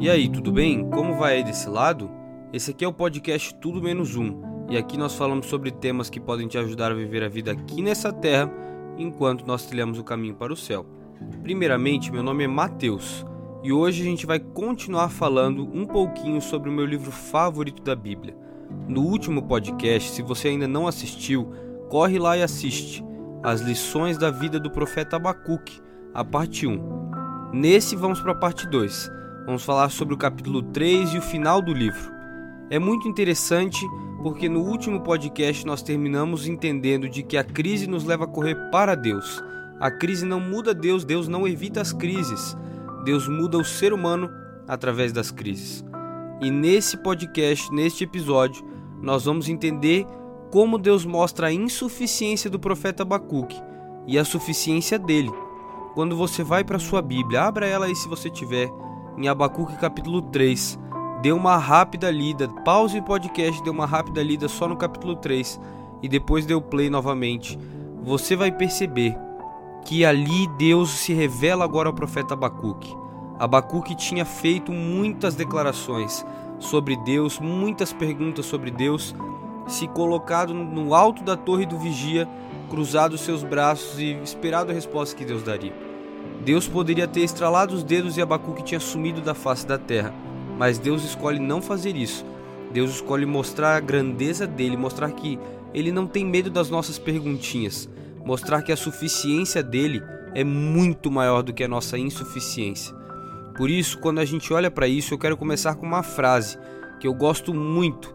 E aí, tudo bem? Como vai aí desse lado? Esse aqui é o podcast Tudo Menos Um, e aqui nós falamos sobre temas que podem te ajudar a viver a vida aqui nessa terra enquanto nós trilhamos o caminho para o céu. Primeiramente, meu nome é Mateus, e hoje a gente vai continuar falando um pouquinho sobre o meu livro favorito da Bíblia. No último podcast, se você ainda não assistiu, corre lá e assiste As lições da vida do profeta Abacuque, a parte 1. Nesse vamos para a parte 2 Vamos falar sobre o capítulo 3 e o final do livro. É muito interessante porque no último podcast nós terminamos entendendo de que a crise nos leva a correr para Deus. A crise não muda Deus, Deus não evita as crises. Deus muda o ser humano através das crises. E nesse podcast, neste episódio, nós vamos entender como Deus mostra a insuficiência do profeta Abacuque e a suficiência dele. Quando você vai para sua Bíblia, abra ela aí se você tiver em Abacuque capítulo 3. Dê uma rápida lida, pause o podcast, dê uma rápida lida só no capítulo 3 e depois dê o play novamente. Você vai perceber que ali Deus se revela agora ao profeta Abacuque. Abacuque tinha feito muitas declarações sobre Deus, muitas perguntas sobre Deus, se colocado no alto da torre do vigia, cruzado seus braços e esperado a resposta que Deus daria. Deus poderia ter estralado os dedos e Abacuque tinha sumido da face da terra, mas Deus escolhe não fazer isso. Deus escolhe mostrar a grandeza dele, mostrar que ele não tem medo das nossas perguntinhas, mostrar que a suficiência dele é muito maior do que a nossa insuficiência. Por isso, quando a gente olha para isso, eu quero começar com uma frase que eu gosto muito.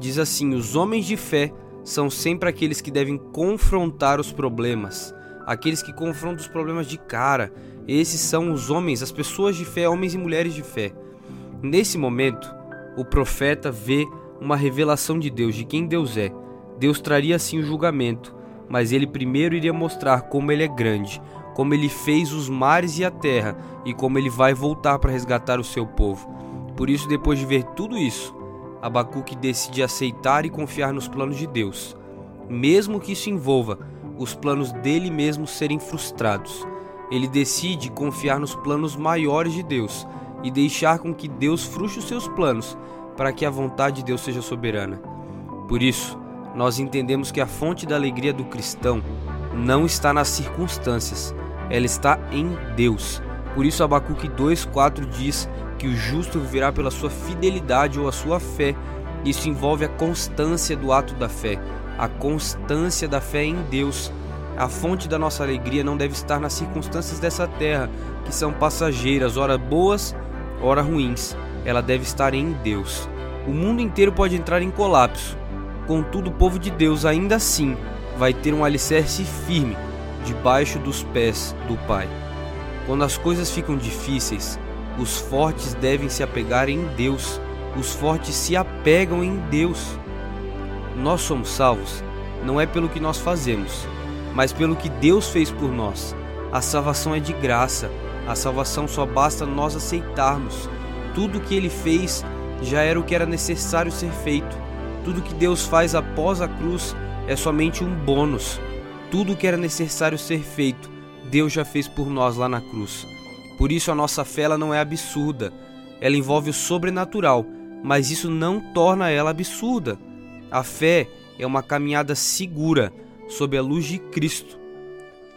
Diz assim: Os homens de fé são sempre aqueles que devem confrontar os problemas aqueles que confrontam os problemas de cara. Esses são os homens, as pessoas de fé, homens e mulheres de fé. Nesse momento, o profeta vê uma revelação de Deus, de quem Deus é. Deus traria sim o julgamento, mas ele primeiro iria mostrar como ele é grande, como ele fez os mares e a terra e como ele vai voltar para resgatar o seu povo. Por isso, depois de ver tudo isso, Abacuque decide aceitar e confiar nos planos de Deus, mesmo que isso envolva os planos dele mesmo serem frustrados. Ele decide confiar nos planos maiores de Deus e deixar com que Deus frustre os seus planos para que a vontade de Deus seja soberana. Por isso, nós entendemos que a fonte da alegria do cristão não está nas circunstâncias, ela está em Deus. Por isso Abacuque 2:4 diz que o justo viverá pela sua fidelidade ou a sua fé. Isso envolve a constância do ato da fé a constância da fé em Deus. A fonte da nossa alegria não deve estar nas circunstâncias dessa terra, que são passageiras, ora boas, ora ruins. Ela deve estar em Deus. O mundo inteiro pode entrar em colapso, contudo, o povo de Deus ainda assim vai ter um alicerce firme debaixo dos pés do Pai. Quando as coisas ficam difíceis, os fortes devem se apegar em Deus. Os fortes se apegam em Deus. Nós somos salvos não é pelo que nós fazemos, mas pelo que Deus fez por nós. A salvação é de graça. A salvação só basta nós aceitarmos. Tudo o que ele fez já era o que era necessário ser feito. Tudo que Deus faz após a cruz é somente um bônus. Tudo o que era necessário ser feito, Deus já fez por nós lá na cruz. Por isso a nossa fé ela não é absurda. Ela envolve o sobrenatural, mas isso não torna ela absurda. A fé é uma caminhada segura sob a luz de Cristo.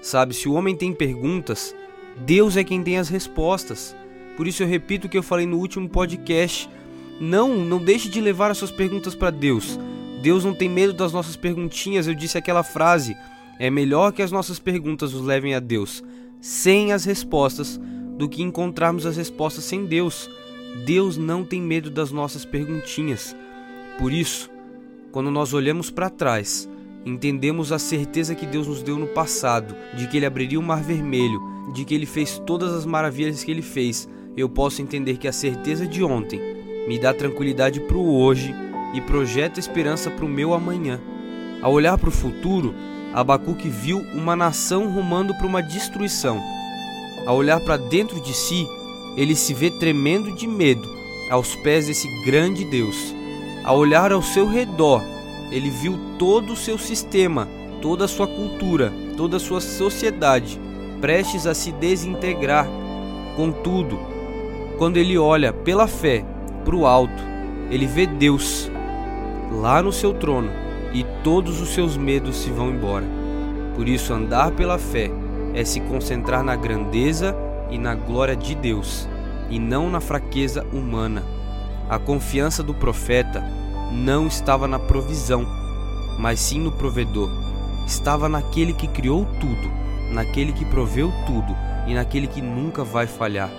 Sabe, se o homem tem perguntas, Deus é quem tem as respostas. Por isso eu repito o que eu falei no último podcast. Não, não deixe de levar as suas perguntas para Deus. Deus não tem medo das nossas perguntinhas. Eu disse aquela frase: é melhor que as nossas perguntas nos levem a Deus sem as respostas do que encontrarmos as respostas sem Deus. Deus não tem medo das nossas perguntinhas. Por isso, quando nós olhamos para trás, entendemos a certeza que Deus nos deu no passado, de que Ele abriria o mar vermelho, de que Ele fez todas as maravilhas que Ele fez, eu posso entender que a certeza de ontem me dá tranquilidade para o hoje e projeta esperança para o meu amanhã. Ao olhar para o futuro, Abacuque viu uma nação rumando para uma destruição. Ao olhar para dentro de si, ele se vê tremendo de medo aos pés desse grande Deus. Ao olhar ao seu redor, ele viu todo o seu sistema, toda a sua cultura, toda a sua sociedade prestes a se desintegrar. Contudo, quando ele olha pela fé para o alto, ele vê Deus lá no seu trono e todos os seus medos se vão embora. Por isso, andar pela fé é se concentrar na grandeza e na glória de Deus e não na fraqueza humana. A confiança do profeta não estava na provisão, mas sim no provedor. Estava naquele que criou tudo, naquele que proveu tudo e naquele que nunca vai falhar.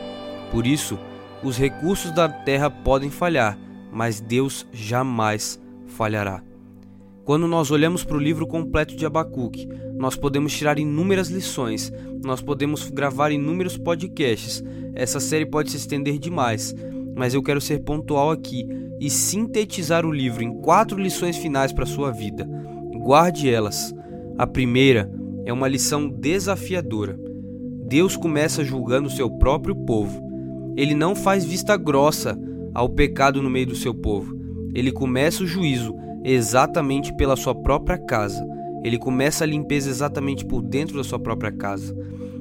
Por isso, os recursos da terra podem falhar, mas Deus jamais falhará. Quando nós olhamos para o livro completo de Abacuque, nós podemos tirar inúmeras lições, nós podemos gravar inúmeros podcasts. Essa série pode se estender demais, mas eu quero ser pontual aqui e sintetizar o livro em quatro lições finais para sua vida. Guarde elas. A primeira é uma lição desafiadora. Deus começa julgando seu próprio povo. Ele não faz vista grossa ao pecado no meio do seu povo. Ele começa o juízo exatamente pela sua própria casa. Ele começa a limpeza exatamente por dentro da sua própria casa.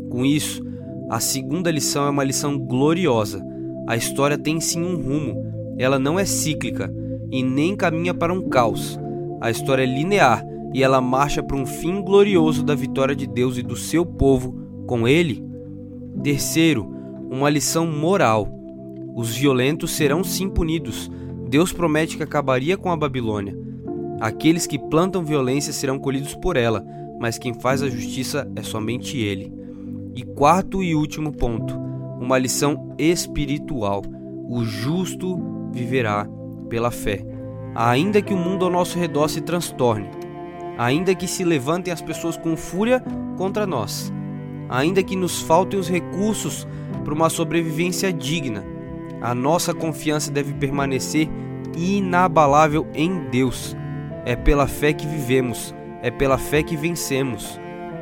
Com isso, a segunda lição é uma lição gloriosa. A história tem sim um rumo. Ela não é cíclica e nem caminha para um caos. A história é linear e ela marcha para um fim glorioso da vitória de Deus e do seu povo com ele. Terceiro, uma lição moral. Os violentos serão sim punidos. Deus promete que acabaria com a Babilônia. Aqueles que plantam violência serão colhidos por ela, mas quem faz a justiça é somente ele. E quarto e último ponto, uma lição espiritual. O justo viverá pela fé. Ainda que o mundo ao nosso redor se transtorne, ainda que se levantem as pessoas com fúria contra nós, ainda que nos faltem os recursos para uma sobrevivência digna, a nossa confiança deve permanecer inabalável em Deus é pela fé que vivemos, é pela fé que vencemos.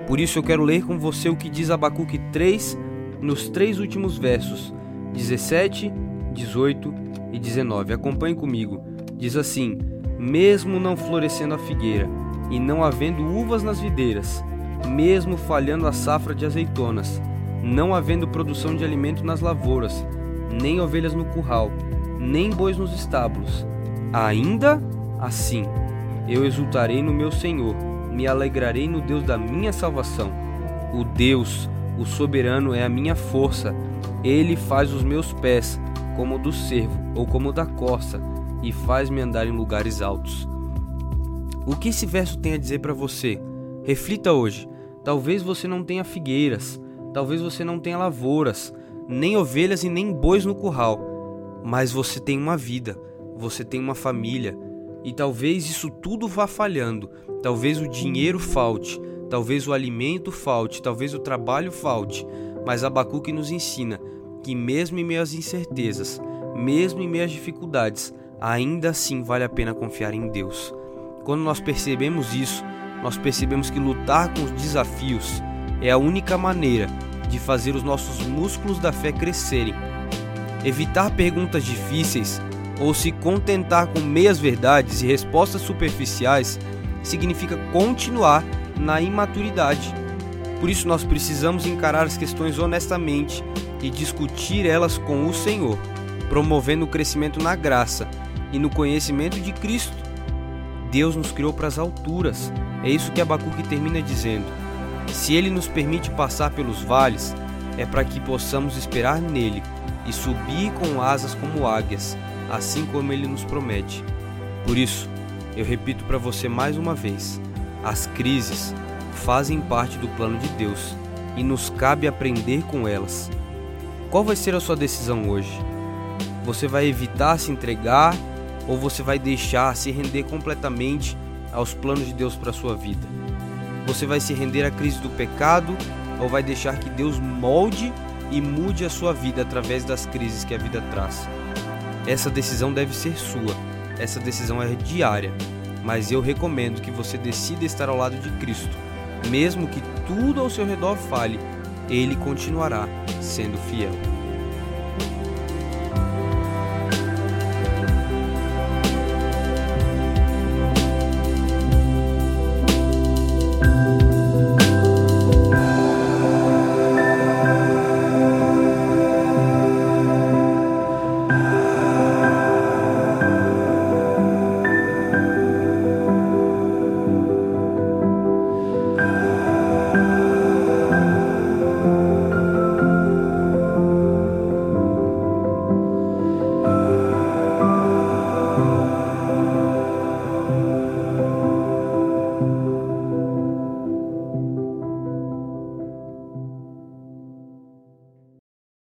Por isso eu quero ler com você o que diz Abacuque 3 nos três últimos versos, 17, 18 e 19. Acompanhe comigo. Diz assim: Mesmo não florescendo a figueira e não havendo uvas nas videiras, mesmo falhando a safra de azeitonas, não havendo produção de alimento nas lavouras, nem ovelhas no curral, nem bois nos estábulos, ainda assim eu exultarei no meu Senhor, me alegrarei no Deus da minha salvação. O Deus, o soberano, é a minha força. Ele faz os meus pés como o do cervo ou como o da corça e faz-me andar em lugares altos. O que esse verso tem a dizer para você? Reflita hoje. Talvez você não tenha figueiras, talvez você não tenha lavouras, nem ovelhas e nem bois no curral, mas você tem uma vida, você tem uma família, e talvez isso tudo vá falhando, talvez o dinheiro falte, talvez o alimento falte, talvez o trabalho falte, mas Abacuque nos ensina que mesmo em meio às incertezas, mesmo em meio às dificuldades, ainda assim vale a pena confiar em Deus. Quando nós percebemos isso, nós percebemos que lutar com os desafios é a única maneira de fazer os nossos músculos da fé crescerem. Evitar perguntas difíceis ou se contentar com meias verdades e respostas superficiais significa continuar na imaturidade. Por isso, nós precisamos encarar as questões honestamente e discutir elas com o Senhor, promovendo o crescimento na graça e no conhecimento de Cristo. Deus nos criou para as alturas, é isso que Abacuque termina dizendo. Se Ele nos permite passar pelos vales, é para que possamos esperar nele e subir com asas como águias assim como ele nos promete. Por isso, eu repito para você mais uma vez: as crises fazem parte do plano de Deus e nos cabe aprender com elas. Qual vai ser a sua decisão hoje? Você vai evitar se entregar ou você vai deixar se render completamente aos planos de Deus para sua vida? Você vai se render à crise do pecado ou vai deixar que Deus molde e mude a sua vida através das crises que a vida traz? Essa decisão deve ser sua, essa decisão é diária, mas eu recomendo que você decida estar ao lado de Cristo. Mesmo que tudo ao seu redor fale, ele continuará sendo fiel.